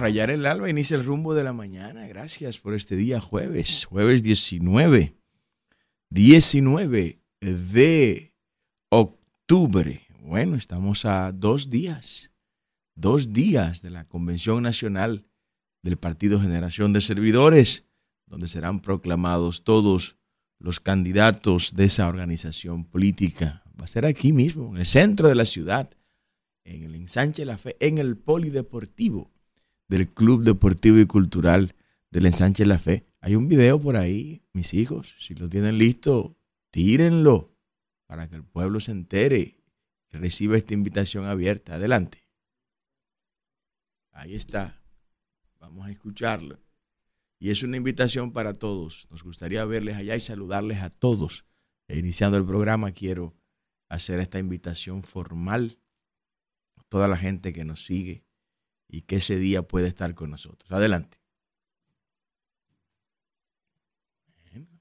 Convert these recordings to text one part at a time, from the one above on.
rayar el alba inicia el rumbo de la mañana. Gracias por este día jueves, jueves 19. 19 de octubre. Bueno, estamos a dos días, dos días de la Convención Nacional del Partido Generación de Servidores, donde serán proclamados todos los candidatos de esa organización política. Va a ser aquí mismo, en el centro de la ciudad, en el ensanche de la fe, en el polideportivo del Club Deportivo y Cultural del ensanche la fe. Hay un video por ahí, mis hijos, si lo tienen listo, tírenlo para que el pueblo se entere y reciba esta invitación abierta. Adelante. Ahí está. Vamos a escucharlo. Y es una invitación para todos. Nos gustaría verles allá y saludarles a todos. E iniciando el programa, quiero hacer esta invitación formal a toda la gente que nos sigue y que ese día puede estar con nosotros. Adelante.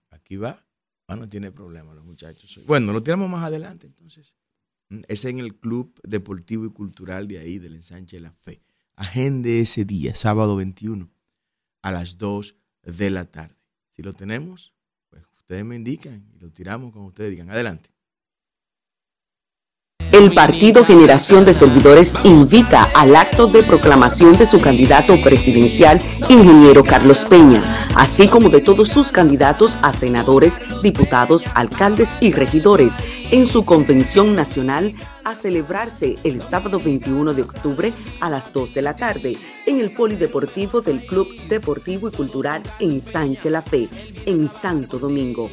aquí va. Ah, no tiene problema los muchachos. Bueno, lo tenemos más adelante entonces. Mm, es en el Club Deportivo y Cultural de ahí, del Ensanche de la Fe. Agende ese día, sábado 21, a las 2 de la tarde. Si lo tenemos, pues ustedes me indican y lo tiramos como ustedes digan. Adelante. El Partido Generación de Servidores invita al acto de proclamación de su candidato presidencial, ingeniero Carlos Peña, así como de todos sus candidatos a senadores, diputados, alcaldes y regidores en su convención nacional a celebrarse el sábado 21 de octubre a las 2 de la tarde en el Polideportivo del Club Deportivo y Cultural en Sánchez La Fe, en Santo Domingo.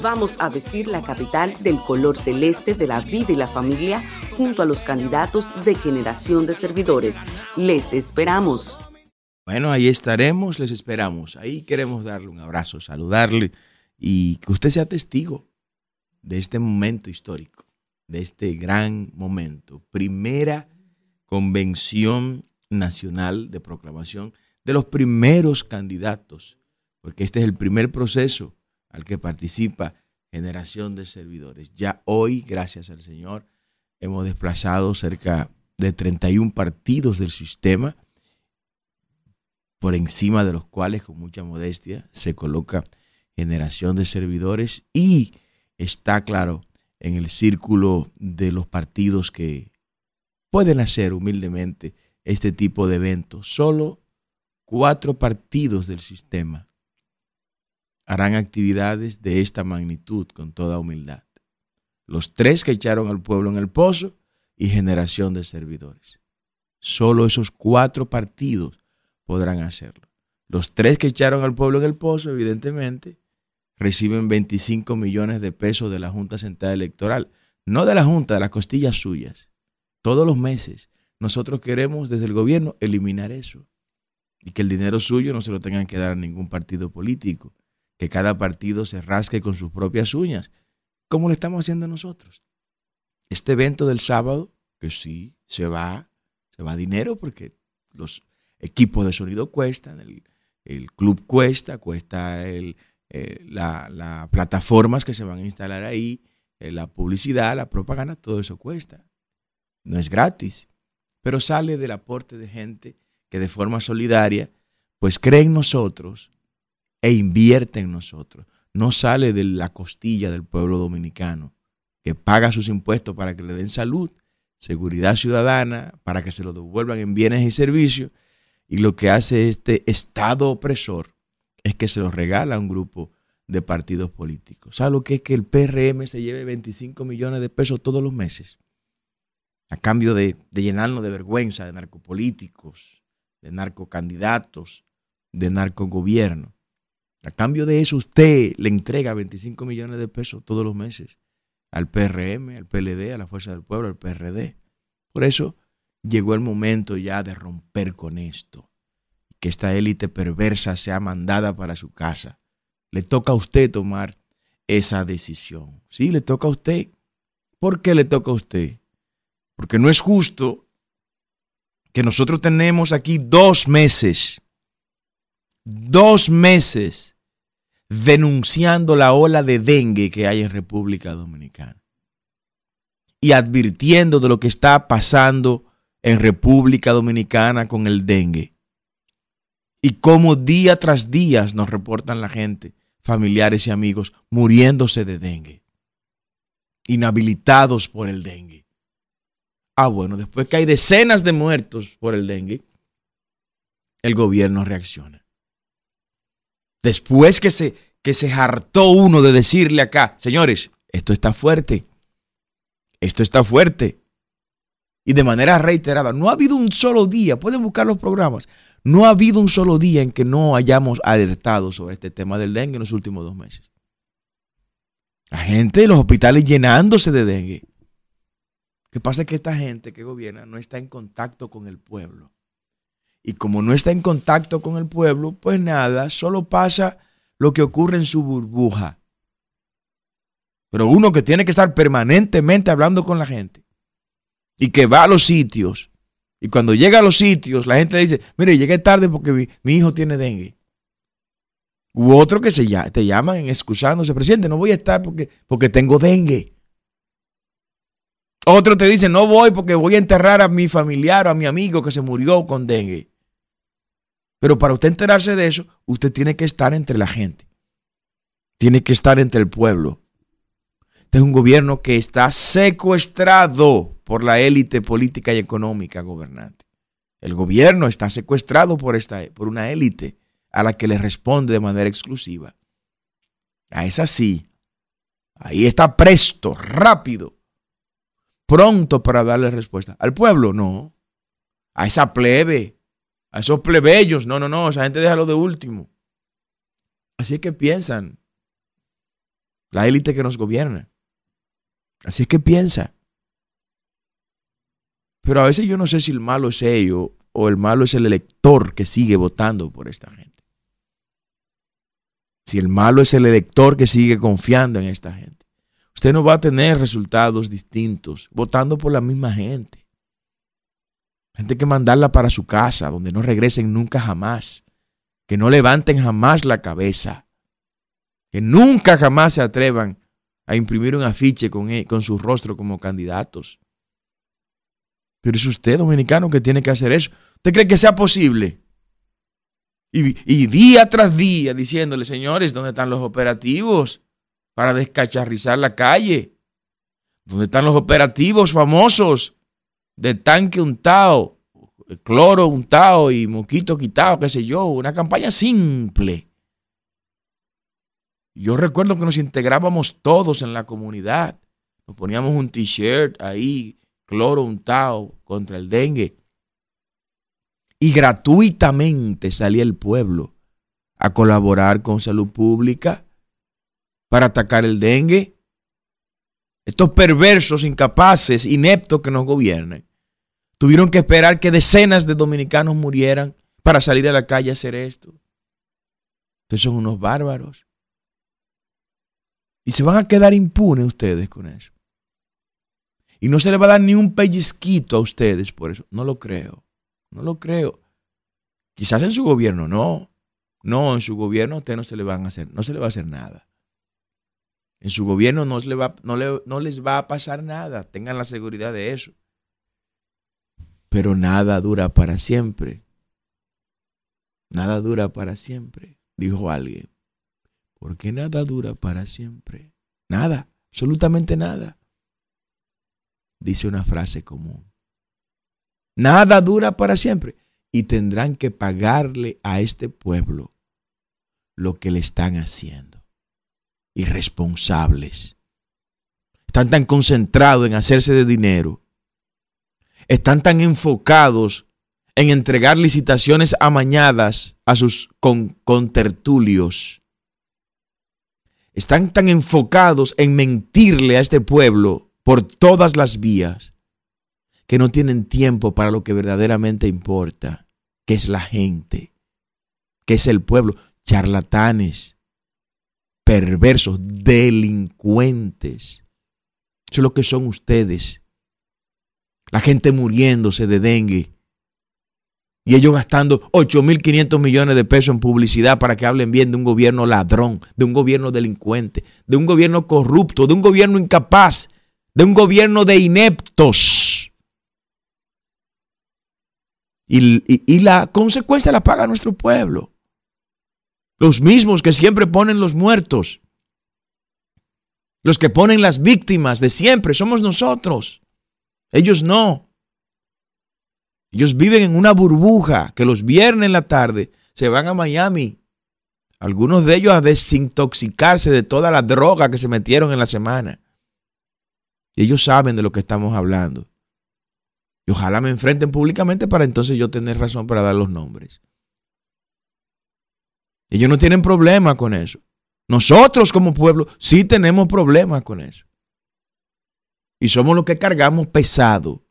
Vamos a vestir la capital del color celeste de la vida y la familia junto a los candidatos de generación de servidores. Les esperamos. Bueno, ahí estaremos, les esperamos. Ahí queremos darle un abrazo, saludarle y que usted sea testigo de este momento histórico, de este gran momento. Primera convención nacional de proclamación de los primeros candidatos, porque este es el primer proceso al que participa generación de servidores. Ya hoy, gracias al Señor, hemos desplazado cerca de 31 partidos del sistema, por encima de los cuales, con mucha modestia, se coloca generación de servidores y está claro en el círculo de los partidos que pueden hacer humildemente este tipo de eventos. Solo cuatro partidos del sistema harán actividades de esta magnitud con toda humildad. Los tres que echaron al pueblo en el pozo y generación de servidores. Solo esos cuatro partidos podrán hacerlo. Los tres que echaron al pueblo en el pozo, evidentemente, reciben 25 millones de pesos de la Junta Central Electoral. No de la Junta, de las costillas suyas. Todos los meses. Nosotros queremos desde el gobierno eliminar eso. Y que el dinero suyo no se lo tengan que dar a ningún partido político que cada partido se rasque con sus propias uñas, como lo estamos haciendo nosotros. Este evento del sábado, que sí, se va, se va dinero porque los equipos de sonido cuestan, el, club cuesta, cuesta el, eh, las plataformas que se van a instalar ahí, eh, la publicidad, la propaganda, todo eso cuesta. No es gratis, pero sale del aporte de gente que de forma solidaria, pues cree en nosotros, e invierte en nosotros. No sale de la costilla del pueblo dominicano, que paga sus impuestos para que le den salud, seguridad ciudadana, para que se lo devuelvan en bienes y servicios. Y lo que hace este Estado opresor es que se lo regala a un grupo de partidos políticos. ¿Sabe lo que es que el PRM se lleve 25 millones de pesos todos los meses? A cambio de, de llenarnos de vergüenza de narcopolíticos, de narcocandidatos, de narcogobierno. A cambio de eso, usted le entrega 25 millones de pesos todos los meses al PRM, al PLD, a la Fuerza del Pueblo, al PRD. Por eso llegó el momento ya de romper con esto. Que esta élite perversa sea mandada para su casa. Le toca a usted tomar esa decisión. Sí, le toca a usted. ¿Por qué le toca a usted? Porque no es justo que nosotros tenemos aquí dos meses, dos meses denunciando la ola de dengue que hay en República Dominicana y advirtiendo de lo que está pasando en República Dominicana con el dengue. Y cómo día tras día nos reportan la gente, familiares y amigos, muriéndose de dengue, inhabilitados por el dengue. Ah, bueno, después que hay decenas de muertos por el dengue, el gobierno reacciona. Después que se, que se hartó uno de decirle acá, señores, esto está fuerte, esto está fuerte. Y de manera reiterada, no ha habido un solo día, pueden buscar los programas, no ha habido un solo día en que no hayamos alertado sobre este tema del dengue en los últimos dos meses. La gente de los hospitales llenándose de dengue. Lo que pasa es que esta gente que gobierna no está en contacto con el pueblo. Y como no está en contacto con el pueblo, pues nada, solo pasa lo que ocurre en su burbuja. Pero uno que tiene que estar permanentemente hablando con la gente y que va a los sitios y cuando llega a los sitios, la gente dice, mire, llegué tarde porque mi, hijo tiene dengue. U otro que se, te llaman excusándose, presidente, no voy a estar porque, porque tengo dengue. Otro te dice, no voy porque voy a enterrar a mi familiar o a mi amigo que se murió con dengue. Pero para usted enterarse de eso, usted tiene que estar entre la gente. Tiene que estar entre el pueblo. Este es un gobierno que está secuestrado por la élite política y económica gobernante. El gobierno está secuestrado por, esta, por una élite a la que le responde de manera exclusiva. A esa sí. Ahí está presto, rápido, pronto para darle respuesta. Al pueblo, no. A esa plebe, a esos plebeyos, no, no, no, esa gente deja lo de último. Así es que piensan la élite que nos gobierna. Así es que piensa. Pero a veces yo no sé si el malo es ellos o el malo es el elector que sigue votando por esta gente. Si el malo es el elector que sigue confiando en esta gente. Usted no va a tener resultados distintos votando por la misma gente. Gente que mandarla para su casa, donde no regresen nunca jamás. Que no levanten jamás la cabeza. Que nunca jamás se atrevan a imprimir un afiche con, e, con su rostro como candidatos. Pero es usted, dominicano, que tiene que hacer eso. ¿Usted cree que sea posible? Y, día tras día diciéndole, señores, ¿dónde están los operativos para descacharrizar la calle? ¿Dónde están los operativos famosos de tanque untado, cloro untado y moquito quitado, qué sé yo? Una campaña simple. Yo recuerdo que nos integrábamos todos en la comunidad. Nos poníamos un t-shirt ahí cloro untado contra el dengue. Y gratuitamente salía el pueblo a colaborar con salud pública para atacar el dengue. Estos perversos, incapaces, ineptos que nos gobiernan, tuvieron que esperar que decenas de dominicanos murieran para salir a la calle a hacer esto. Ustedes son unos bárbaros. Y se van a quedar impunes ustedes con eso. Y no se le va a dar ni un pellizquito a ustedes por eso. No lo creo. No lo creo. Quizás en su gobierno no. No, en su gobierno a usted no se le van a hacer, no se le va a hacer nada. En su gobierno no, les va a pasar nada. Tengan la seguridad de eso. Pero nada dura para siempre. Nada dura para siempre, dijo alguien. Porque nada dura para siempre. Nada, absolutamente nada dice una frase común. Nada dura para siempre y tendrán que pagarle a este pueblo lo que le están haciendo. Irresponsables. Están tan concentrados en hacerse de dinero. Están tan enfocados en entregar licitaciones amañadas a sus contertulios. Están tan enfocados en mentirle a este pueblo por todas las vías que no tienen tiempo para lo que verdaderamente importa, que es la gente, que es el pueblo, charlatanes, perversos, delincuentes. Eso es lo que son ustedes. La gente muriéndose de dengue. Y ellos gastando 8.500 millones de pesos en publicidad para que hablen bien de un gobierno ladrón, de un gobierno delincuente, de un gobierno corrupto, de un gobierno incapaz de un gobierno de ineptos. Y, la consecuencia la paga nuestro pueblo. Los mismos que siempre ponen los muertos. Los que ponen las víctimas de siempre somos nosotros. Ellos no. Ellos viven en una burbuja que los viernes en la tarde se van a Miami. Algunos de ellos a desintoxicarse de toda la droga que se metieron en la semana. Y ellos saben de lo que estamos hablando. Y ojalá me enfrenten públicamente para entonces yo tener razón para dar los nombres. Ellos no tienen problema con eso. Nosotros como pueblo sí tenemos problemas con eso. Y somos los que cargamos pesado.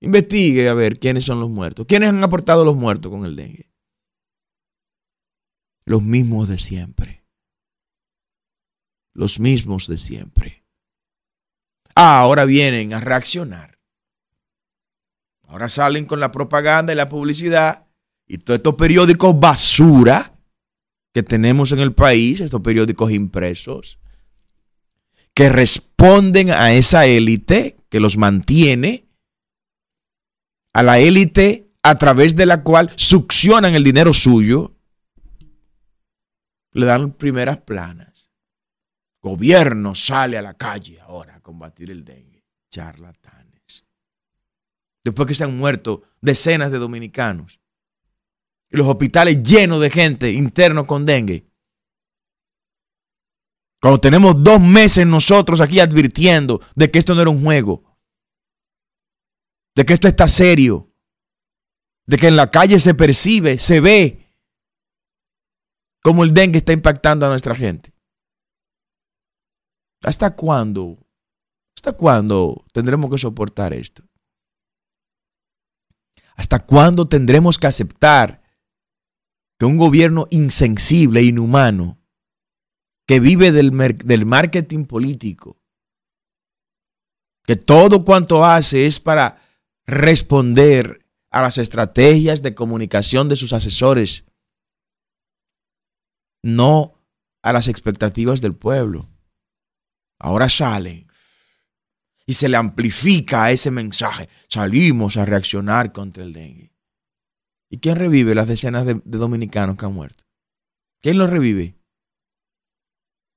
Investigue a ver quiénes son los muertos. ¿Quiénes han aportado los muertos con el dengue? Los mismos de siempre. Los mismos de siempre. ahora vienen a reaccionar Ahora salen con la propaganda y la publicidad y todos estos periódicos basura que tenemos en el país, estos periódicos impresos, que responden a esa élite que los mantiene, a la élite a través de la cual succionan el dinero suyo, le dan primeras planas. Gobierno sale a la calle ahora a combatir el dengue. Charlatán después que se han muerto decenas de dominicanos. Los hospitales llenos de gente internos con dengue. Cuando tenemos dos meses nosotros aquí advirtiendo de que esto no era un juego, de que esto está serio, de que en la calle se percibe, se ve cómo el dengue está impactando a nuestra gente. ¿Hasta cuándo? ¿Hasta cuándo tendremos que soportar esto? ¿Hasta cuándo tendremos que aceptar que un gobierno insensible inhumano, que vive del, del marketing político, que todo cuanto hace es para responder a las estrategias de comunicación de sus asesores, no a las expectativas del pueblo. Ahora salen y se le amplifica ese mensaje. Salimos a reaccionar contra el dengue. ¿Y quién revive las decenas de, dominicanos que han muerto? ¿Quién los revive?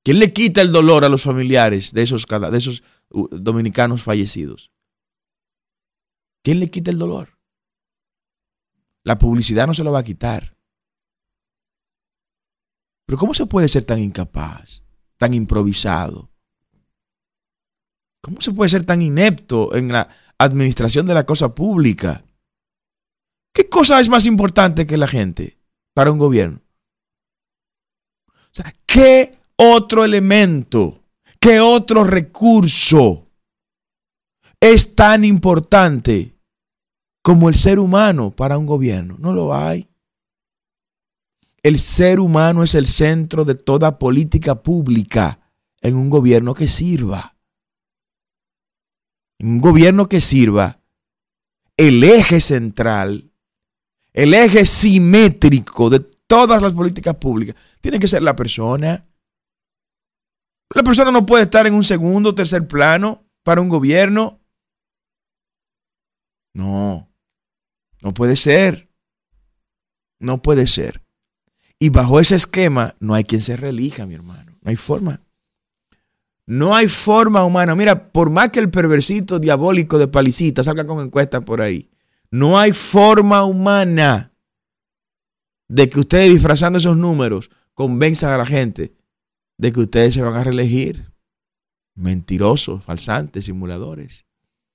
¿Quién le quita el dolor a los familiares de esos, de esos uh, dominicanos fallecidos? ¿Quién le quita el dolor? La publicidad no se lo va a quitar. Pero ¿cómo se puede ser tan incapaz, tan improvisado? ¿Cómo se puede ser tan inepto en la administración de la cosa pública? ¿Qué cosa es más importante que la gente para un gobierno? O sea, ¿qué otro elemento, qué otro recurso es tan importante como el ser humano para un gobierno? No lo hay. El ser humano es el centro de toda política pública en un gobierno que sirva un gobierno que sirva, el eje central, el eje simétrico de todas las políticas públicas, tiene que ser la persona. La persona no puede estar en un segundo o tercer plano para un gobierno. No, no puede ser. No puede ser. Y bajo ese esquema no hay quien se relija, mi hermano. No hay forma. No hay forma humana. Mira, por más que el perversito diabólico de Palicita salga con encuestas por ahí, no hay forma humana de que ustedes disfrazando esos números convenzan a la gente de que ustedes se van a reelegir. Mentirosos, falsantes, simuladores.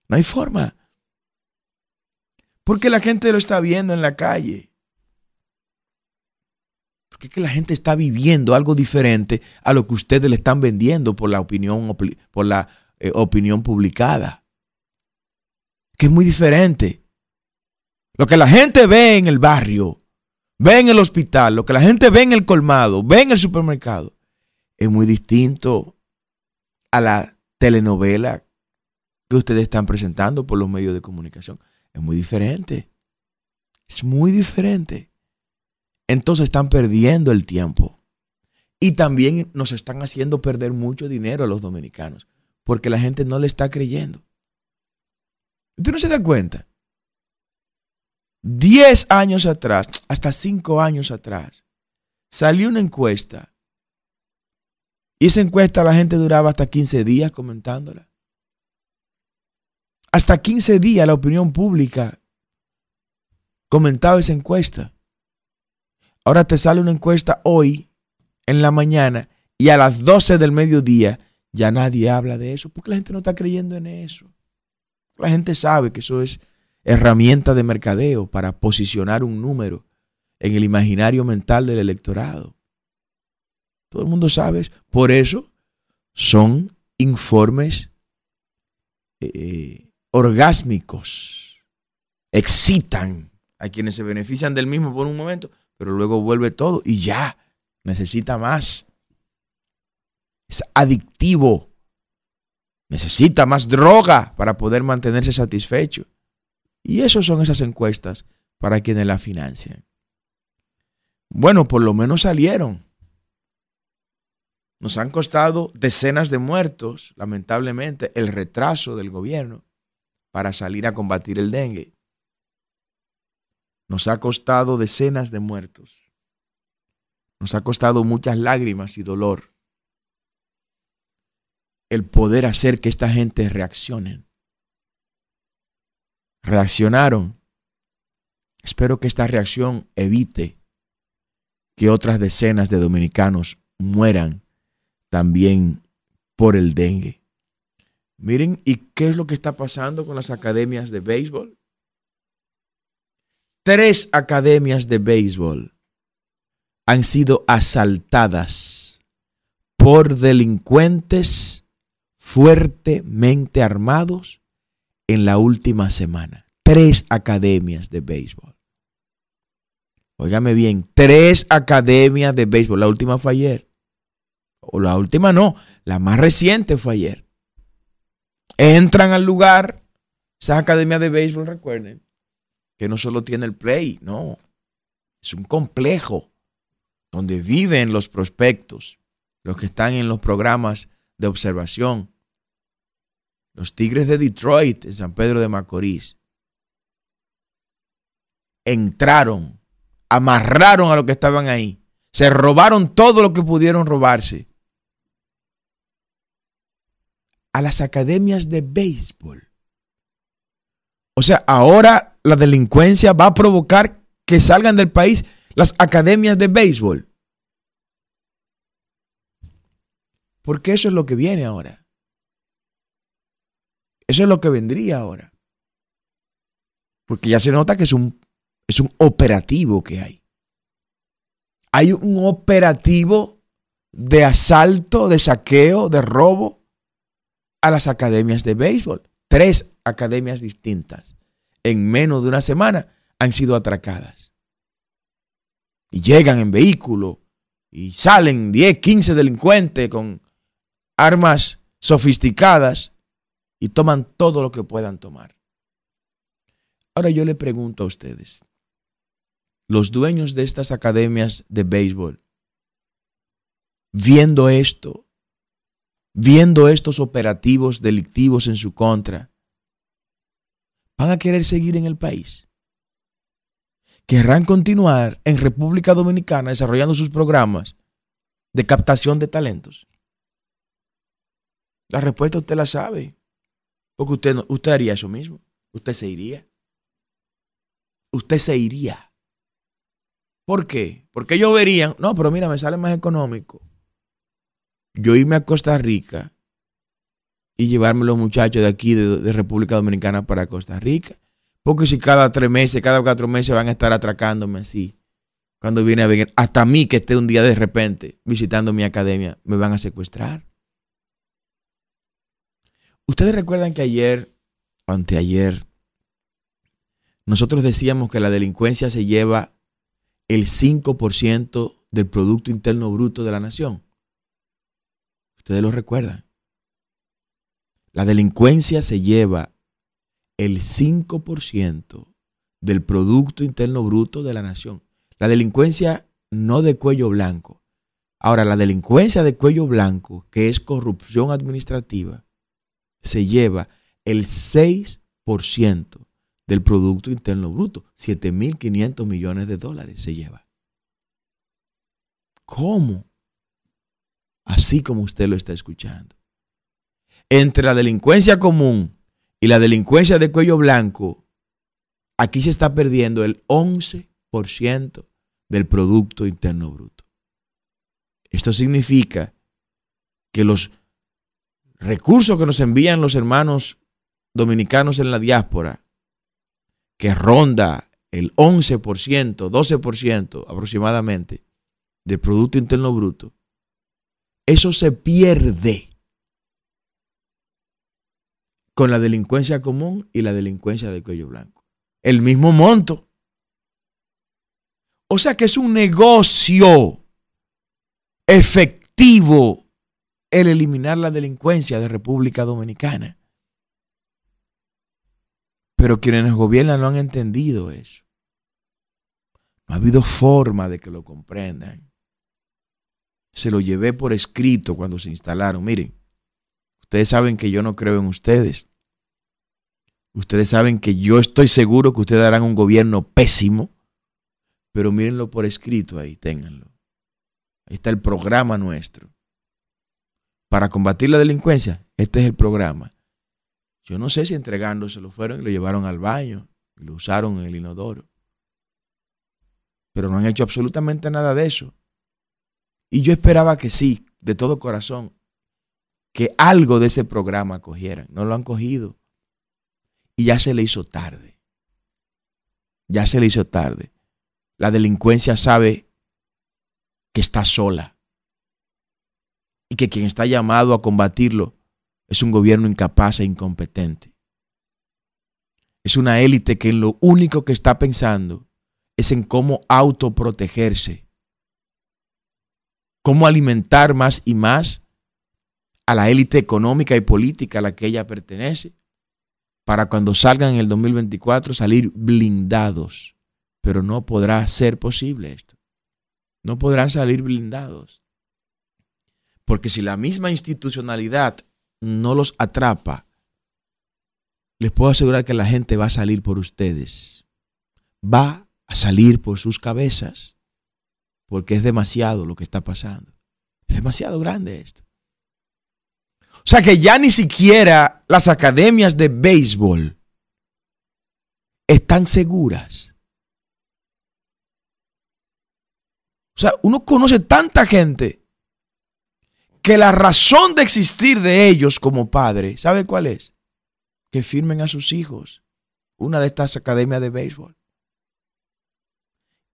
No hay forma. Porque la gente lo está viendo en la calle. Porque es la gente está viviendo algo diferente a lo que ustedes le están vendiendo por la opinión, por la, eh, opinión publicada. Que es muy diferente. Lo que la gente ve en el barrio, ve en el hospital, lo que la gente ve en el colmado, ve en el supermercado, es muy distinto a la telenovela que ustedes están presentando por los medios de comunicación. Es muy diferente. Es muy diferente entonces están perdiendo el tiempo. Y también nos están haciendo perder mucho dinero a los dominicanos, porque la gente no le está creyendo. ¿Usted no se da cuenta? 10 años atrás, hasta 5 años atrás, salió una encuesta. Y esa encuesta la gente duraba hasta 15 días comentándola. Hasta 15 días la opinión pública comentaba esa encuesta. Ahora te sale una encuesta hoy, en la mañana, y a las 12 del mediodía ya nadie habla de eso, porque la gente no está creyendo en eso. La gente sabe que eso es herramienta de mercadeo para posicionar un número en el imaginario mental del electorado. Todo el mundo sabe. Por eso son informes eh, orgásmicos. Excitan a quienes se benefician del mismo por un momento, pero luego vuelve todo y ya, necesita más. Es adictivo. Necesita más droga para poder mantenerse satisfecho. Y eso son esas encuestas para quienes la financian. Bueno, por lo menos salieron. Nos han costado decenas de muertos, lamentablemente, el retraso del gobierno para salir a combatir el dengue. Nos ha costado decenas de muertos. Nos ha costado muchas lágrimas y dolor el poder hacer que esta gente reaccionen. Reaccionaron. Espero que esta reacción evite que otras decenas de dominicanos mueran también por el dengue. Miren, ¿y qué es lo que está pasando con las academias de béisbol? Tres academias de béisbol han sido asaltadas por delincuentes fuertemente armados en la última semana. Tres academias de béisbol. Óigame bien, tres academias de béisbol. La última fue ayer. O la última no, la más reciente fue ayer. Entran al lugar, esas academias de béisbol, recuerden, que no solo tiene el play, no. Es un complejo donde viven los prospectos, los que están en los programas de observación, los Tigres de Detroit en San Pedro de Macorís entraron, amarraron a los que estaban ahí, se robaron todo lo que pudieron robarse a las academias de béisbol. O sea, ahora la delincuencia va a provocar que salgan del país las academias de béisbol. Porque eso es lo que viene ahora. Eso es lo que vendría ahora. Porque ya se nota que es un, es un operativo que hay. Hay un operativo de asalto, de saqueo, de robo a las academias de béisbol. Tres academias distintas en menos de una semana han sido atracadas. Y llegan en vehículo y salen 10, 15 delincuentes con armas sofisticadas y toman todo lo que puedan tomar. Ahora yo le pregunto a ustedes, los dueños de estas academias de béisbol, viendo esto, viendo estos operativos delictivos en su contra, ¿van a querer seguir en el país? ¿Querrán continuar en República Dominicana desarrollando sus programas de captación de talentos? La respuesta usted la sabe. Porque usted, usted haría eso mismo. Usted se iría. Usted se iría. ¿Por qué? Porque ellos verían, no, pero mira, me sale más económico yo irme a Costa Rica y llevarme los muchachos de aquí, de, República Dominicana, para Costa Rica. Porque si cada tres meses, cada cuatro meses van a estar atracándome así, cuando viene a venir, hasta mí que esté un día de repente visitando mi academia, me van a secuestrar. Ustedes recuerdan que ayer, anteayer, nosotros decíamos que la delincuencia se lleva el 5% del Producto Interno Bruto de la nación. Ustedes lo recuerdan. La delincuencia se lleva el 5% del Producto Interno Bruto de la nación. La delincuencia no de cuello blanco. Ahora, la delincuencia de cuello blanco, que es corrupción administrativa, se lleva el 6% del Producto Interno Bruto. 7.500 millones de dólares se lleva. ¿Cómo? Así como usted lo está escuchando. Entre la delincuencia común y la delincuencia de cuello blanco, aquí se está perdiendo el 11% del Producto Interno Bruto. Esto significa que los recursos que nos envían los hermanos dominicanos en la diáspora, que ronda el 11%, 12% aproximadamente del Producto Interno Bruto, eso se pierde con la delincuencia común y la delincuencia de cuello blanco. El mismo monto. O sea que es un negocio efectivo el eliminar la delincuencia de República Dominicana. Pero quienes nos gobiernan no han entendido eso. No ha habido forma de que lo comprendan. Se lo llevé por escrito cuando se instalaron. Miren, ustedes saben que yo no creo en ustedes. Ustedes saben que yo estoy seguro que ustedes harán un gobierno pésimo. Pero mírenlo por escrito ahí, ténganlo. Ahí está el programa nuestro. Para combatir la delincuencia, este es el programa. Yo no sé si entregándose lo fueron y lo llevaron al baño y lo usaron en el inodoro. Pero no han hecho absolutamente nada de eso. Y yo esperaba que sí, de todo corazón, que algo de ese programa cogieran. No lo han cogido. Y ya se le hizo tarde. Ya se le hizo tarde. La delincuencia sabe que está sola y que quien está llamado a combatirlo es un gobierno incapaz e incompetente. Es una élite que lo único que está pensando es en cómo autoprotegerse, cómo alimentar más y más a la élite económica y política a la que ella pertenece, para cuando salgan en el 2024 salir blindados. Pero no podrá ser posible esto no podrán salir blindados. Porque si la misma institucionalidad no los atrapa, les puedo asegurar que la gente va a salir por ustedes. Va a salir por sus cabezas. Porque es demasiado lo que está pasando. Es demasiado grande esto. O sea que ya ni siquiera las academias de béisbol están seguras O sea, uno conoce tanta gente que la razón de existir de ellos como padre, ¿sabe cuál es? Que firmen a sus hijos una de estas academias de béisbol.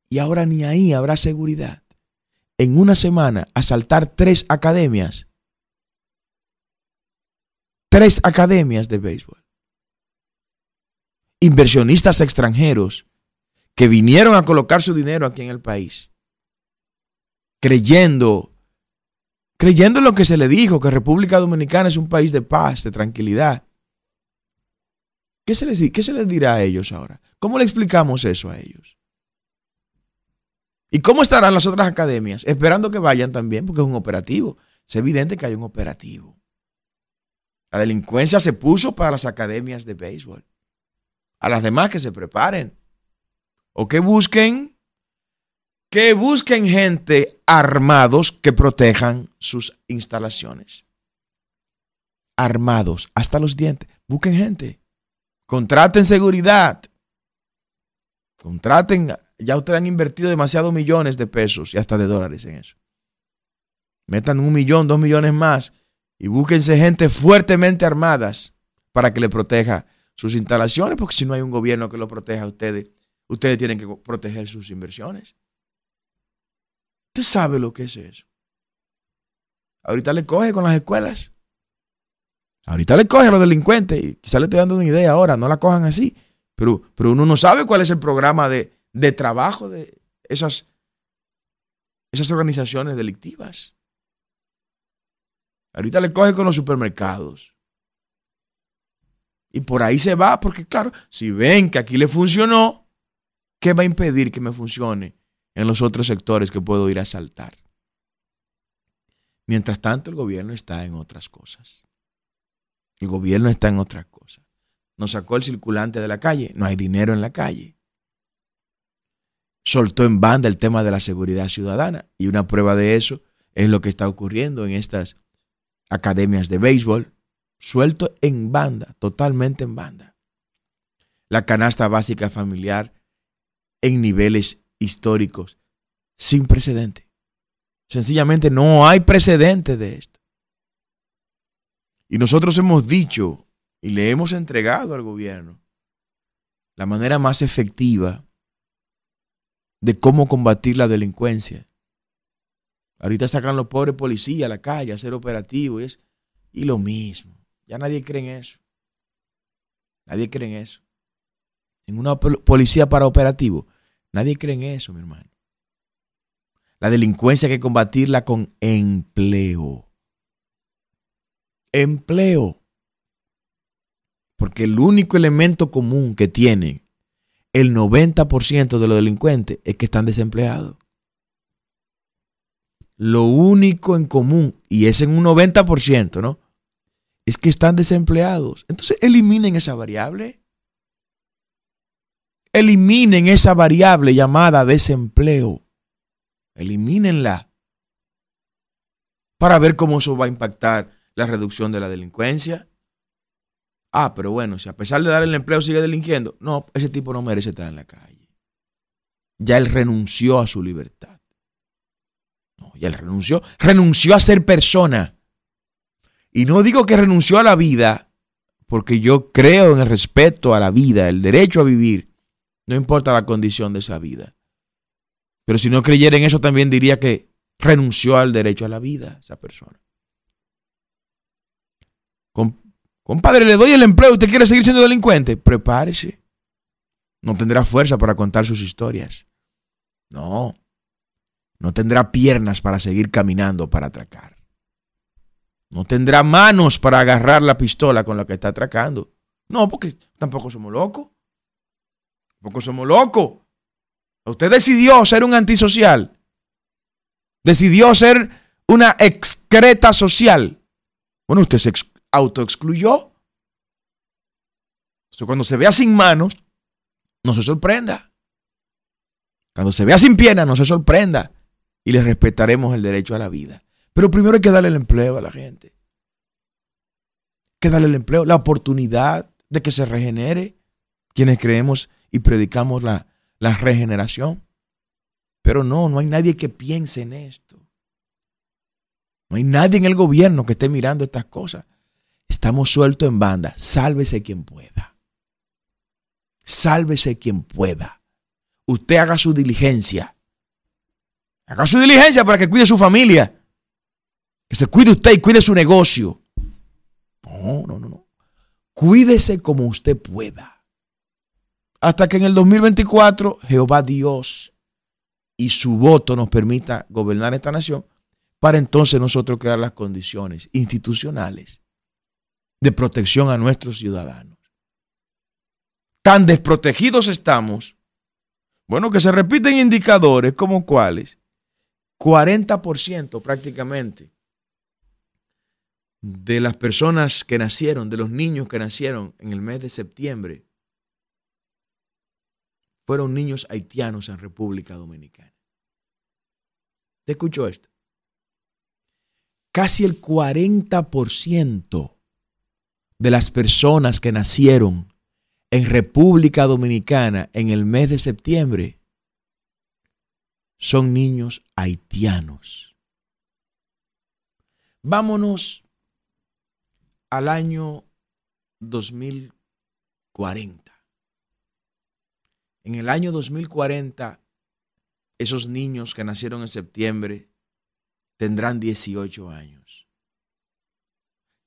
Y ahora ni ahí habrá seguridad. En una semana asaltar tres academias. Tres academias de béisbol. Inversionistas extranjeros que vinieron a colocar su dinero aquí en el país creyendo, creyendo lo que se le dijo, que República Dominicana es un país de paz, de tranquilidad. ¿Qué se, les, ¿Qué se les dirá a ellos ahora? ¿Cómo le explicamos eso a ellos? ¿Y cómo estarán las otras academias? Esperando que vayan también, porque es un operativo. Es evidente que hay un operativo. La delincuencia se puso para las academias de béisbol. A las demás que se preparen. O que busquen que busquen gente armados que protejan sus instalaciones. Armados hasta los dientes. Busquen gente. Contraten seguridad. Contraten. Ya ustedes han invertido demasiados millones de pesos y hasta de dólares en eso. Metan un millón, dos millones más y búsquense gente fuertemente armadas para que le proteja sus instalaciones, porque si no hay un gobierno que lo proteja a ustedes, ustedes tienen que proteger sus inversiones. Usted sabe lo que es eso. Ahorita le coge con las escuelas. Ahorita le coge a los delincuentes. Y quizá le estoy dando una idea ahora, no la cojan así. Pero, pero uno no sabe cuál es el programa de, de trabajo de esas, esas organizaciones delictivas. Ahorita le coge con los supermercados. Y por ahí se va, porque claro, si ven que aquí le funcionó, ¿qué va a impedir que me funcione en los otros sectores que puedo ir a saltar. Mientras tanto, el gobierno está en otras cosas. El gobierno está en otras cosas. nos sacó el circulante de la calle, no hay dinero en la calle. Soltó en banda el tema de la seguridad ciudadana y una prueba de eso es lo que está ocurriendo en estas academias de béisbol, suelto en banda, totalmente en banda. La canasta básica familiar en niveles históricos sin precedente. Sencillamente no hay precedente de esto. Y nosotros hemos dicho y le hemos entregado al gobierno la manera más efectiva de cómo combatir la delincuencia. Ahorita sacan los pobres policías a la calle a hacer operativo y, y lo mismo. Ya nadie cree en eso. Nadie cree en eso. En una policía para operativo. Nadie cree en eso, mi hermano. La delincuencia hay que combatirla con empleo. Empleo. Porque el único elemento común que tienen el 90% de los delincuentes es que están desempleados. Lo único en común, y es en un 90%, ¿no? Es que están desempleados. Entonces eliminen esa variable. Eliminen esa variable llamada desempleo. Elimínenla. Para ver cómo eso va a impactar la reducción de la delincuencia. Ah, pero bueno, si a pesar de darle el empleo sigue delinquiendo, no, ese tipo no merece estar en la calle. Ya él renunció a su libertad. No, ya él renunció, renunció a ser persona. Y no digo que renunció a la vida, porque yo creo en el respeto a la vida, el derecho a vivir, no importa la condición de esa vida. Pero si no creyera en eso, también diría que renunció al derecho a la vida esa persona. Compadre, le doy el empleo, ¿usted quiere seguir siendo delincuente? Prepárese. No tendrá fuerza para contar sus historias. No. No tendrá piernas para seguir caminando para atracar. No tendrá manos para agarrar la pistola con la que está atracando. No, porque tampoco somos locos. Tampoco somos locos. Usted decidió ser un antisocial. Decidió ser una excreta social. Bueno, usted se autoexcluyó. Cuando se vea sin manos, no se sorprenda. Cuando se vea sin piernas, no se sorprenda. Y le respetaremos el derecho a la vida. Pero primero hay que darle el empleo a la gente. Hay que darle el empleo, la oportunidad de que se regenere. Quienes creemos y predicamos la, la regeneración. Pero no, no hay nadie que piense en esto. No hay nadie en el gobierno que esté mirando estas cosas. Estamos sueltos en banda. Sálvese quien pueda. Sálvese quien pueda. Usted haga su diligencia. Haga su diligencia para que cuide su familia. Que se cuide usted y cuide su negocio. No, no, no, no. Cuídese como usted pueda. Hasta que en el 2024 Jehová Dios y su voto nos permita gobernar esta nación, para entonces nosotros crear las condiciones institucionales de protección a nuestros ciudadanos. Tan desprotegidos estamos, bueno, que se repiten indicadores como cuáles, 40% prácticamente de las personas que nacieron, de los niños que nacieron en el mes de septiembre, fueron niños haitianos en República Dominicana. ¿Te escuchó esto? Casi el 40% de las personas que nacieron en República Dominicana en el mes de septiembre son niños haitianos. Vámonos al año 2040. En el año 2040, esos niños que nacieron en septiembre tendrán 18 años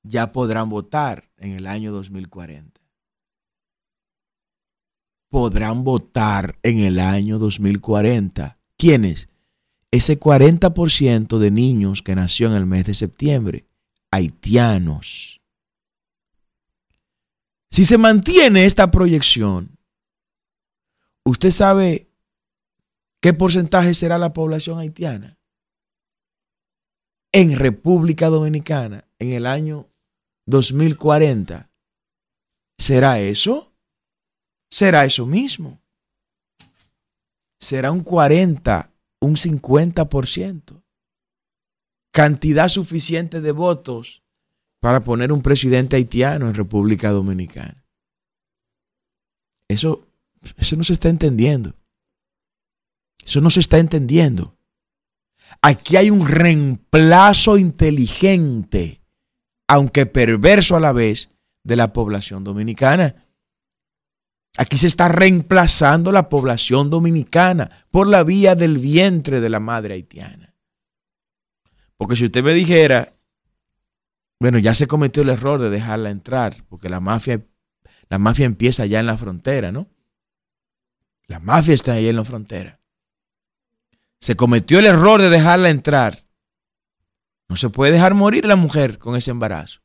ya podrán votar en el año 2040. Podrán votar en el año 2040. ¿Quiénes? Ese 40% de niños que nació en el mes de septiembre, haitianos. Si se mantiene esta proyección, ¿usted sabe qué porcentaje será la población haitiana? En República Dominicana, en el año 2040, ¿Será eso? ¿Será eso mismo? ¿Será un 40, un 50%? Cantidad suficiente de votos para poner un presidente haitiano en República Dominicana. Eso, eso no se está entendiendo. Eso no se está entendiendo. Aquí hay un reemplazo inteligente, aunque perverso a la vez, de la población dominicana. Aquí se está reemplazando la población dominicana por la vía del vientre de la madre haitiana. Porque si usted me dijera, bueno, ya se cometió el error de dejarla entrar, porque la mafia, la mafia empieza ya en la frontera, ¿no? La mafia está ahí en la frontera. Se cometió el error de dejarla entrar. No se puede dejar morir la mujer con ese embarazo.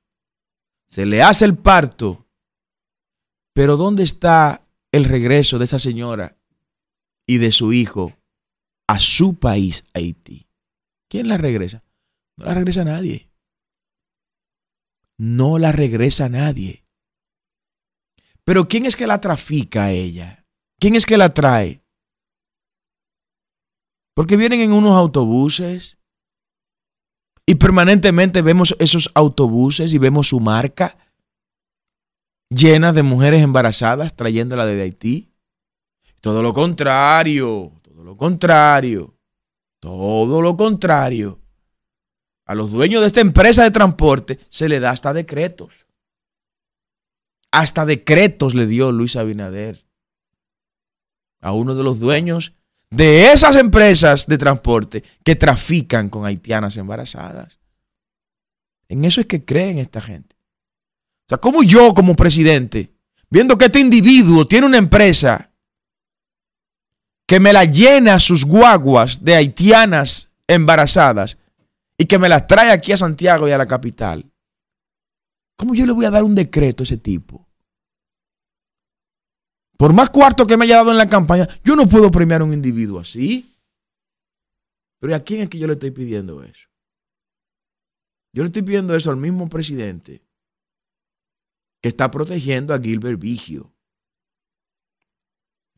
Se le hace el parto. Pero ¿dónde está el regreso de esa señora y de su hijo a su país, Haití? ¿Quién la regresa? No la regresa nadie no la regresa nadie. Pero ¿quién es que la trafica a ella? ¿Quién es que la trae? Porque vienen en unos autobuses y permanentemente vemos esos autobuses y vemos su marca llena de mujeres embarazadas trayéndola de Haití. Todo lo contrario, todo lo contrario, todo lo contrario a los dueños de esta empresa de transporte se le da hasta decretos. Hasta decretos le dio Luis Abinader a uno de los dueños de esas empresas de transporte que trafican con haitianas embarazadas. En eso es que creen esta gente. O sea, como yo como presidente, viendo que este individuo tiene una empresa que me la llena sus guaguas de haitianas embarazadas, y que me las trae aquí a Santiago y a la capital, ¿cómo yo le voy a dar un decreto a ese tipo? Por más cuarto que me haya dado en la campaña, yo no puedo premiar a un individuo así. Pero ¿a quién es que yo le estoy pidiendo eso? Yo le estoy pidiendo eso al mismo presidente que está protegiendo a Gilbert Vigio,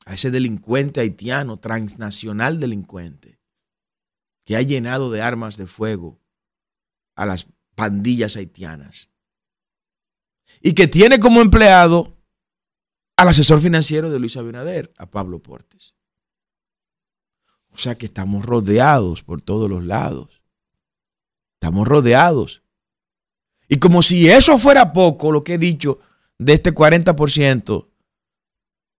a ese delincuente haitiano, transnacional delincuente, que ha llenado de armas de fuego a las pandillas haitianas. Y que tiene como empleado al asesor financiero de Luis Abinader, a Pablo Portes. O sea que estamos rodeados por todos los lados. Estamos rodeados. Y como si eso fuera poco, lo que he dicho de este 40%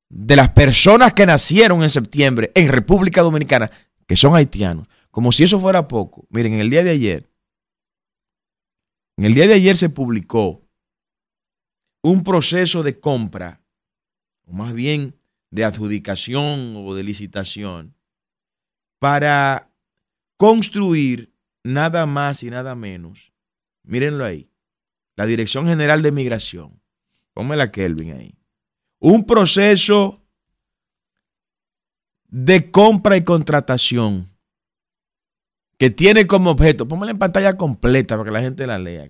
de las personas que nacieron en septiembre en República Dominicana, que son haitianos, como si eso fuera poco. Miren, en el día de ayer, en el día de ayer se publicó un proceso de compra, más bien de adjudicación o de licitación, para construir nada más y nada menos. Mírenlo ahí. La Dirección General de Migración. Póngela Kelvin ahí. Un proceso de compra y contratación que tiene como objeto, póngala en pantalla completa para que la gente la lea.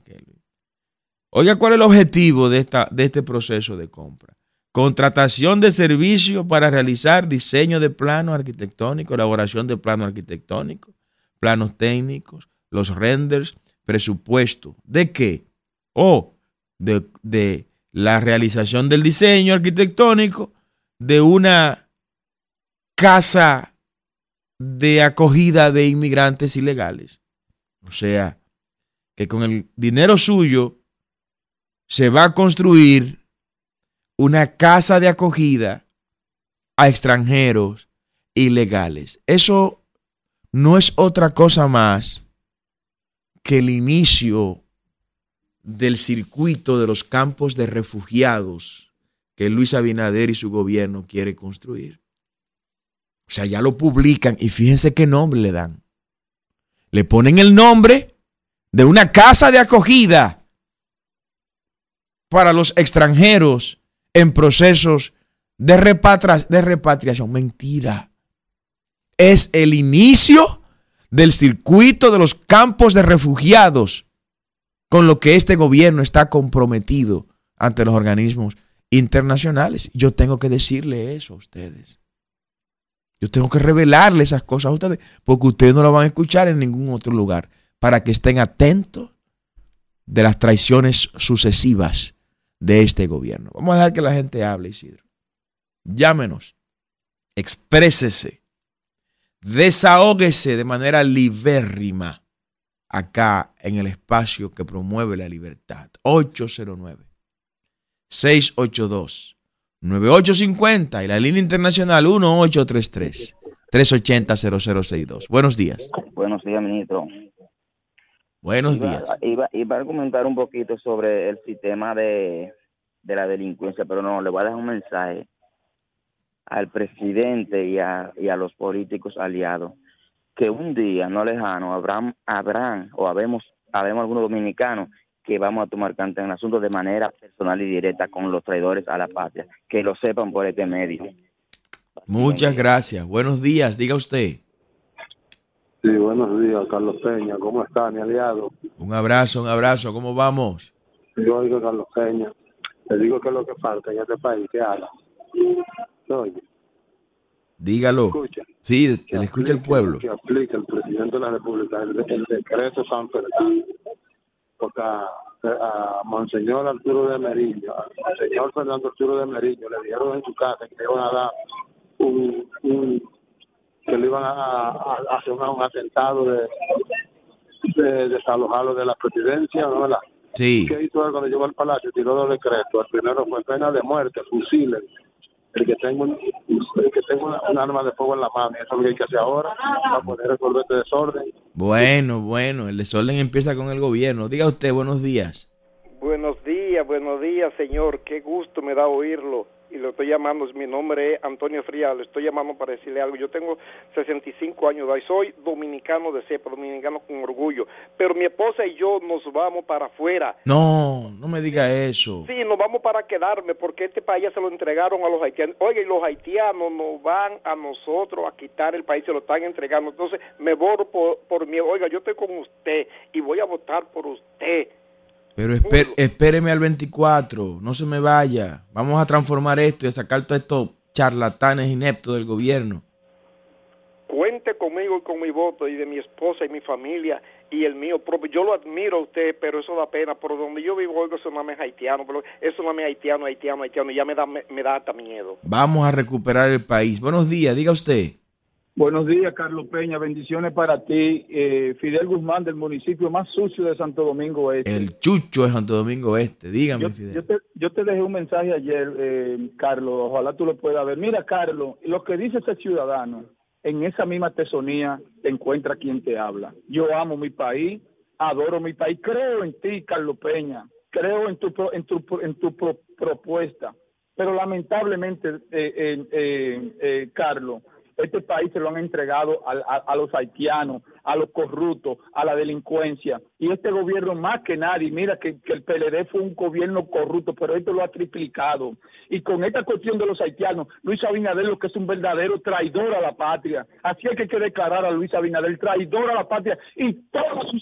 Oiga, ¿cuál es el objetivo de, esta, de este proceso de compra? Contratación de servicios para realizar diseño de planos arquitectónicos, elaboración de planos arquitectónicos, planos técnicos, los renders, presupuesto. ¿De qué? O de, de la realización del diseño arquitectónico de una casa de acogida de inmigrantes ilegales. O sea, que con el dinero suyo se va a construir una casa de acogida a extranjeros ilegales. Eso no es otra cosa más que el inicio del circuito de los campos de refugiados que Luis Abinader y su gobierno quiere construir. O sea, ya lo publican y fíjense qué nombre le dan. Le ponen el nombre de una casa de acogida para los extranjeros en procesos de, repatriación. Mentira. Es el inicio del circuito de los campos de refugiados con lo que este gobierno está comprometido ante los organismos internacionales. Yo tengo que decirle eso a ustedes. Yo tengo que revelarle esas cosas a ustedes porque ustedes no lo van a escuchar en ningún otro lugar para que estén atentos de las traiciones sucesivas de este gobierno. Vamos a dejar que la gente hable, Isidro. Llámenos, exprésese, desahóguese de manera libérrima acá en el espacio que promueve la libertad. 809 682 9850 y la línea internacional 1833 380 0062. Buenos días. Buenos días, ministro. Buenos días. Iba, iba, a argumentar un poquito sobre el sistema de, de la delincuencia, pero no, le voy a dar un mensaje al presidente y a, y a los políticos aliados que un día no lejano habrán, habrán o habemos, habemos algunos dominicanos que vamos a tomar canta en el asunto de manera personal y directa con los traidores a la patria, que lo sepan por este medio. Muchas gracias. Buenos días, diga usted. Sí, buenos días, Carlos Peña. ¿Cómo está, mi aliado? Un abrazo, un abrazo. ¿Cómo vamos? Yo oigo Carlos Peña. Le digo que es lo que falta en este país, que haga. Oye. Dígalo. Escucha. Sí, que le escucha el pueblo. Que aplique el presidente de la República el, el decreto San Fernando. Porque a, a Monseñor Arturo de Meriño, al señor Fernando Arturo de Meriño, le dijeron en su casa que le iban a dar un, un que le iban a, a, a hacer un atentado de, de desalojarlo de la presidencia, ¿no? La, Sí. ¿Qué hizo él cuando llegó al palacio? Tiró dos decretos. El primero fue pena de muerte, fusiles. El que tenga, un, el que tenga una, un arma de fuego en la mano. Eso es lo que hay que hacer ahora para poder resolver este desorden. Bueno, bueno, el desorden empieza con el gobierno. Diga usted, buenos días. Buenos días, buenos días, señor. Qué gusto me da oírlo. Y lo estoy llamando, mi nombre es Antonio Frías, le estoy llamando para decirle algo. Yo tengo 65 años y soy dominicano de cepa, dominicano con orgullo. Pero mi esposa y yo nos vamos para afuera. No, no me diga eso. Sí, nos vamos para quedarme porque este país se lo entregaron a los haitianos. Oiga, y los haitianos nos van a nosotros a quitar el país, se lo están entregando. Entonces me voto por, por miedo. Oiga, yo estoy con usted y voy a votar por usted. Pero espé, espéreme al 24, no se me vaya. Vamos a transformar esto y a sacar todos estos charlatanes ineptos del gobierno. Cuente conmigo y con mi voto y de mi esposa y mi familia y el mío propio. Yo lo admiro a usted, pero eso da pena. Por donde yo vivo, oigo, eso no es haitiano, pero eso no es haitiano, haitiano, haitiano, y ya me da, me, me da hasta miedo. Vamos a recuperar el país. Buenos días, diga usted. Buenos días, Carlos Peña. Bendiciones para ti. Eh, Fidel Guzmán, del municipio más sucio de Santo Domingo Este. El chucho de Santo Domingo Este. Dígame, yo, Fidel. Yo te, yo te, dejé un mensaje ayer, eh, Carlos. Ojalá tú lo puedas ver. Mira, Carlos, lo que dice ese ciudadano, en esa misma tesonía te encuentra quien te habla. Yo amo mi país, adoro mi país, creo en ti, Carlos Peña, creo en tu, en tu, en tu pro, propuesta. Pero lamentablemente, eh, eh, Carlos, este país se lo han entregado a, los haitianos, a los corruptos, a la delincuencia. Y este gobierno más que nadie, mira que, el PLD fue un gobierno corrupto, pero esto lo ha triplicado. Y con esta cuestión de los haitianos, Luis Abinader lo que es un verdadero traidor a la patria. Así hay que, que declarar a Luis Abinader traidor a la patria y todo su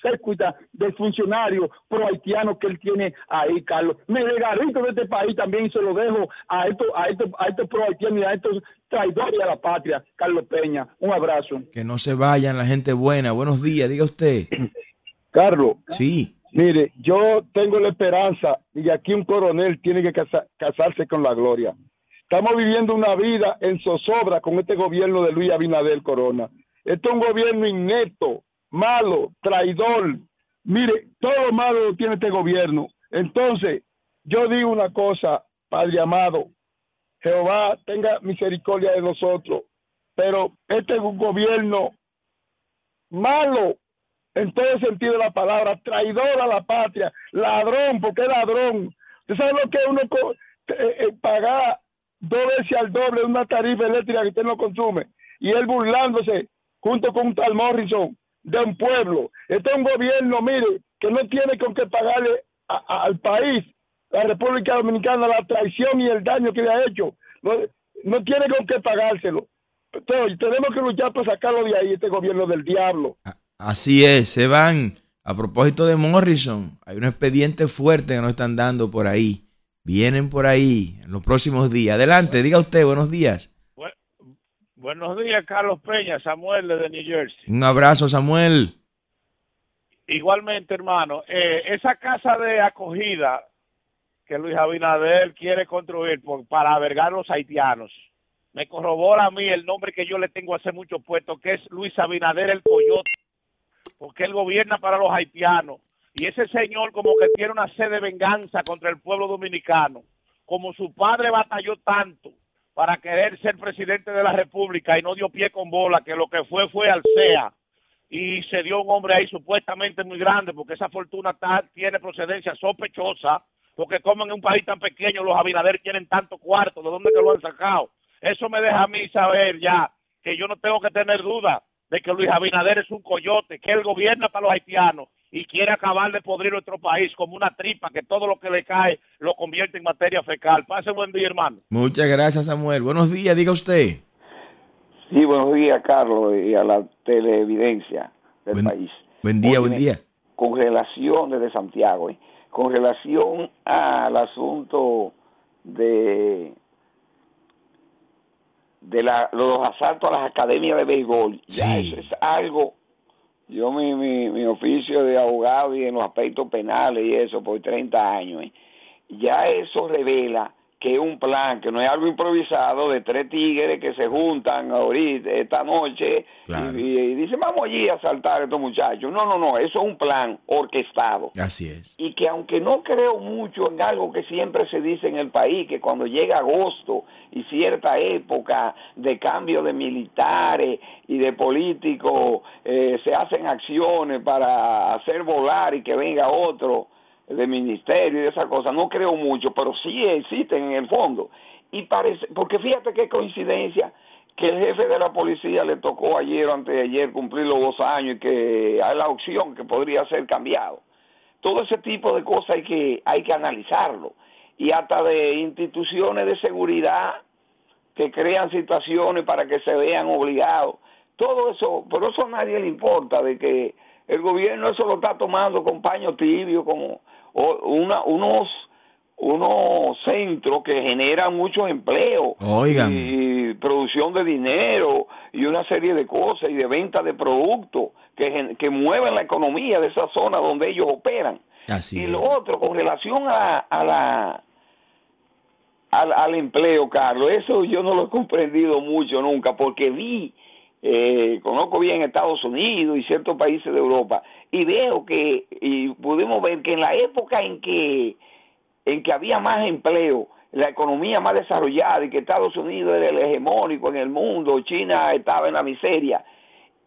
circuita del funcionario pro haitiano que él tiene ahí, Carlos. Me legarito de este país también se lo dejo a estos a estos a estos pro haitianos y a estos traidores a la patria, Carlos Peña. Un abrazo. Que no se vayan la gente buena. Buenos días, diga usted. Carlos. Sí. Mire, yo tengo la esperanza y aquí un coronel tiene que casa, casarse con la gloria. Estamos viviendo una vida en zozobra con este gobierno de Luis Abinader Corona. Este es un gobierno inepto, malo, traidor. Mire, todo lo malo lo tiene este gobierno. Entonces, yo digo una cosa, Padre amado, Jehová tenga misericordia de nosotros, pero este es un gobierno malo en todo sentido de la palabra, traidor a la patria, ladrón, porque es ladrón. ¿Usted sabe lo que uno eh, eh, paga dos veces al doble una tarifa eléctrica que usted no consume? Y él burlándose junto con un tal Morrison de un pueblo. Este es un gobierno, mire, que no tiene con qué pagarle al país, la República Dominicana, la traición y el daño que le ha hecho. No, no tiene con qué pagárselo. Entonces, tenemos que luchar para sacarlo de ahí, este gobierno del diablo. Así es, se van. A propósito de Morrison, hay un expediente fuerte que nos están dando por ahí vienen por ahí en los próximos días. Adelante, diga usted, buenos días. buenos días, Carlos Peña, Samuel de New Jersey. Un abrazo, Samuel. Igualmente, hermano, eh, esa casa de acogida que Luis Abinader quiere construir para albergar los haitianos, me corrobora a mí el nombre que yo le tengo hace mucho puesto, que es Luis Abinader el Coyote, porque él gobierna para los haitianos. Y ese señor como que tiene una sed de venganza contra el pueblo dominicano, como su padre batalló tanto para querer ser presidente de la República y no dio pie con bola, que lo que fue fue al CEA y se dio un hombre ahí supuestamente muy grande porque esa fortuna tiene procedencia sospechosa porque como en un país tan pequeño los Abinader tienen tanto cuarto, ¿de dónde que lo han sacado? Eso me deja a mí saber ya que yo no tengo que tener duda de que Luis Abinader es un coyote, que él gobierna para los haitianos y quiere acabar de podrir nuestro país como una tripa, que todo lo que le cae lo convierte en materia fecal. Pase buen día, hermano. Muchas gracias, Samuel. Buenos días, diga usted. Sí, buenos días, Carlos, y a la televidencia del país. Buen día, buen día. Con relación desde Santiago, ¿eh? Con relación al asunto de de la, los asaltos a las academias de béisbol. Ya eso es algo, yo mi, mi, mi, oficio de abogado y en los aspectos penales y eso por 30 años, ¿eh? ya eso revela que es un plan, que no es algo improvisado de tres tigres que se juntan ahorita, esta noche, y, dicen, vamos allí a saltar a estos muchachos. No, no, no, eso es un plan orquestado. Así es. Y que aunque no creo mucho en algo que siempre se dice en el país, que cuando llega agosto y cierta época de cambio de militares y de políticos, eh, se hacen acciones para hacer volar y que venga otro, de ministerio y de esas cosas, no creo mucho, pero sí existen en el fondo. Y parece, porque fíjate qué coincidencia que el jefe de la policía le tocó ayer o antes ayer cumplir los dos años y que hay la opción que podría ser cambiado. Todo ese tipo de cosas hay que, hay que analizarlo. Y hasta de instituciones de seguridad que crean situaciones para que se vean obligados. Todo eso, por eso a nadie le importa de que el gobierno eso lo está tomando con paño tibio, como una, unos unos centros que generan muchos empleos y producción de dinero y una serie de cosas y de venta de productos que, que mueven la economía de esa zona donde ellos operan. y lo otro, con relación a, a la al, al, empleo, Carlos, eso yo no lo he comprendido mucho nunca porque vi eh, conozco bien Estados Unidos y ciertos países de Europa y veo que y pudimos ver que en la época en que en que había más empleo la economía más desarrollada y que Estados Unidos era el hegemónico en el mundo China estaba en la miseria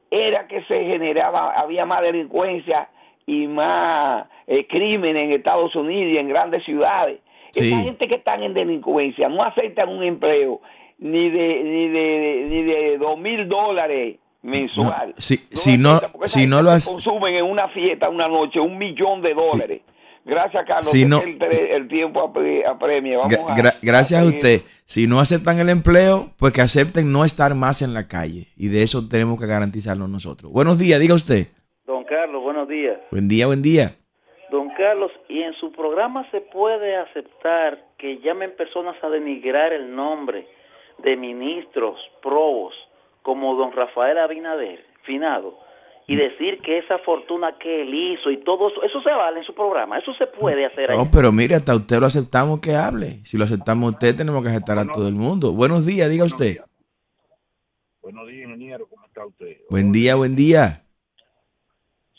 era que se generaba había más delincuencia y más eh, crímenes en Estados Unidos y en grandes ciudades. Esa gente que están en delincuencia no aceptan un empleo ni de ni de ni de dos mil dólares mensual. si, si no, si no lo hace... consumen en una fiesta una noche un millón de dólares. Gracias, Carlos. Si no, el, tiempo apremia. Vamos gracias a, usted. Si no aceptan el empleo, pues que acepten no estar más en la calle. Y de eso tenemos que garantizarlo nosotros. Buenos días, diga usted. Don Carlos, buenos días. Buen día, buen día. Don Carlos, ¿y en su programa se puede aceptar que llamen personas a denigrar el nombre de ministros probos como don Rafael Abinader, finado, y mm. decir que esa fortuna que él hizo y todo eso, eso se vale en su programa, eso se puede hacer. No, pero mire, hasta usted lo aceptamos que hable. Si lo aceptamos usted, tenemos que aceptar a todo el mundo. Buenos días, diga usted. Buenos días, ingeniero, ¿cómo está usted? Buen día, buen día.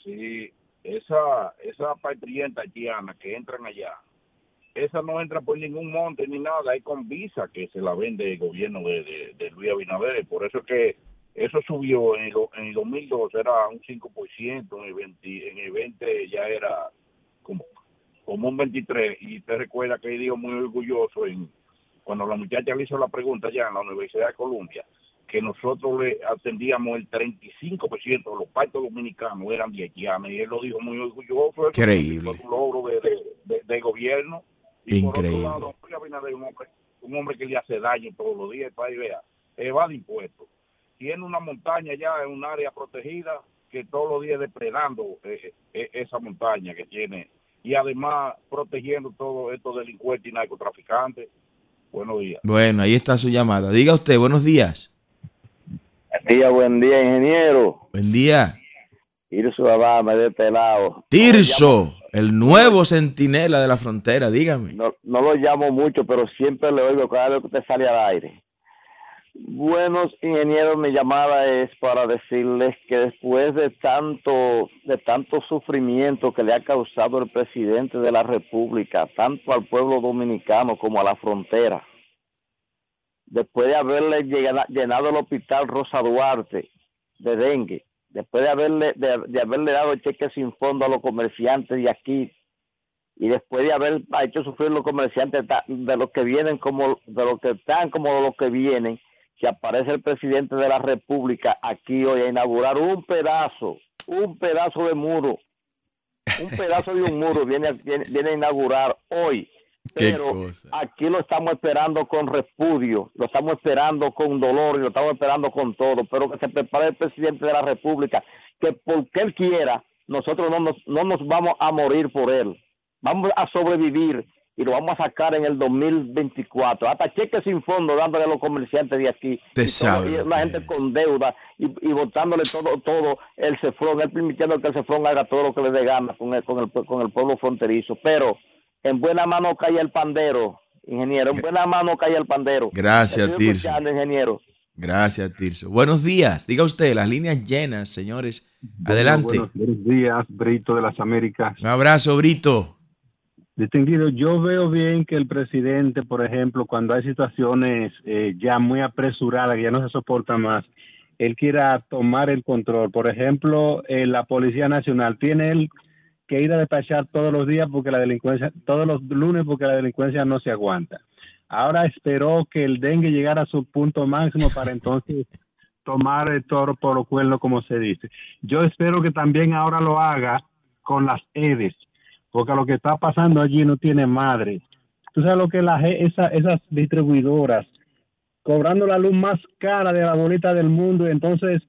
Sí, esa, esa patrienta haitiana que entran allá, esa no entra por ningún monte ni nada, hay con visa que se la vende el gobierno de, de, Luis Abinader, por eso es que eso subió en el, en el 2002 era un 5%, en el 20, en el 20 ya era como, como un 23 y te recuerda que dijo muy orgulloso en cuando la muchacha le hizo la pregunta ya en la Universidad de Columbia que nosotros le atendíamos el 35% de los partos dominicanos eran de haitianos y él lo dijo muy orgulloso. Increíble. un logro de, de gobierno Increíble. un, hombre, que le hace daño todos los días, para vea, evade impuestos. Tiene una montaña ya en un área protegida que todos los días depredando eh, eh, esa montaña que tiene y además protegiendo todos estos delincuentes y narcotraficantes. Buenos días. Bueno, ahí está su llamada. Diga usted, buenos días. Buen día, buen día, ingeniero. Buen día. Tirso Abama de este lado. Tirso, el nuevo centinela de la frontera, dígame. No, no lo llamo mucho, pero siempre le oigo cada vez que usted sale al aire. Buenos ingenieros, mi llamada es para decirles que después de tanto de tanto sufrimiento que le ha causado el presidente de la República, tanto al pueblo dominicano como a la frontera, después de haberle llenado el hospital Rosa Duarte de dengue, después de haberle de, haberle dado cheques sin fondo a los comerciantes de aquí y después de haber hecho sufrir los comerciantes de los que vienen como de los que están como de los que vienen que aparece el presidente de la república aquí hoy a inaugurar un pedazo un pedazo de muro un pedazo de un muro viene viene, viene a inaugurar hoy pero aquí lo estamos esperando con repudio, lo estamos esperando con dolor y lo estamos esperando con todo, pero que se prepare el presidente de la República, que porque él quiera, nosotros no nos, no nos vamos a morir por él, vamos a sobrevivir y lo vamos a sacar en el 2024, hasta cheques sin fondo dándole a los comerciantes de aquí, Usted y, todo- sabe y lo la gente es. con deuda y, y botándole todo, todo el cefrón, él permitiendo que el cefrón haga todo lo que le dé gana con el, con el, con el pueblo fronterizo, pero en buena mano cae el pandero, ingeniero, en buena mano cae el pandero. Gracias, Estoy Tirso. ingeniero. Gracias, Tirso. Buenos días. Diga usted, las líneas llenas, señores. Adelante. Buenos, buenos días, Brito de las Américas. Un abrazo, Brito. Distinguido, yo veo bien que el presidente, por ejemplo, cuando hay situaciones eh, ya muy apresuradas, que ya no se soporta más, él quiera tomar el control. Por ejemplo, eh, la Policía Nacional tiene él que ir a despachar todos los días porque la delincuencia, todos los lunes porque la delincuencia no se aguanta. Ahora esperó que el dengue llegara a su punto máximo para entonces tomar el toro por los cuernos, como se dice. Yo espero que también ahora lo haga con las EDES, porque lo que está pasando allí no tiene madre. Tú sabes lo que la, esa, esas distribuidoras cobrando la luz más cara de la bolita del mundo, y entonces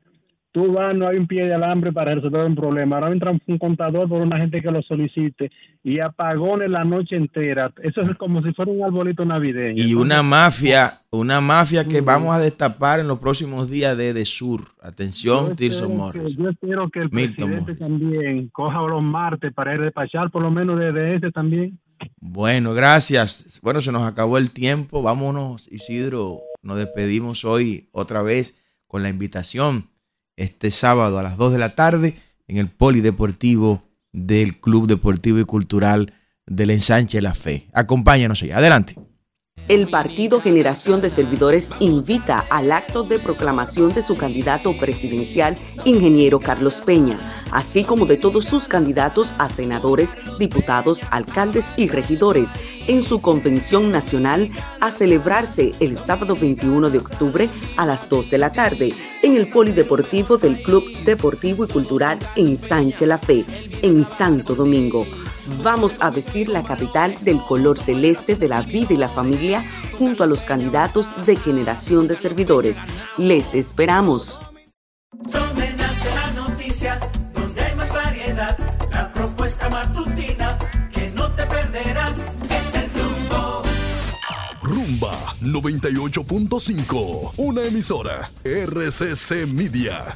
tú vas, no hay un pie de alambre para resolver un problema. Ahora entra un contador por una gente que lo solicite y apagones la noche entera. Eso es como si fuera un arbolito navideño. Y Entonces, una mafia, una mafia que vamos a destapar en los próximos días de, de Sur. Atención, Tirso Morris. Yo espero que el Milton presidente también coja los martes para ir despachar por lo menos desde ese también. Bueno, gracias. Bueno, se nos acabó el tiempo. Vámonos, Isidro. Nos despedimos hoy otra vez con la invitación este sábado a las 2 de la tarde en el Polideportivo del Club Deportivo y Cultural del Ensanche La Fe. Acompáñanos allá. Adelante. El Partido Generación de Servidores invita al acto de proclamación de su candidato presidencial, ingeniero Carlos Peña, así como de todos sus candidatos a senadores, diputados, alcaldes y regidores, en su convención nacional a celebrarse el sábado 21 de octubre a las 2 de la tarde en el Polideportivo del Club Deportivo y Cultural en Sánchez La Fe, en Santo Domingo. Vamos a vestir la capital del color celeste de la vida y la familia junto a los candidatos de generación de servidores. Les esperamos. Donde nace la noticia, donde hay más variedad, la propuesta matutina que no te perderás es el rumbo. Rumba 98.5, una emisora RCC Media.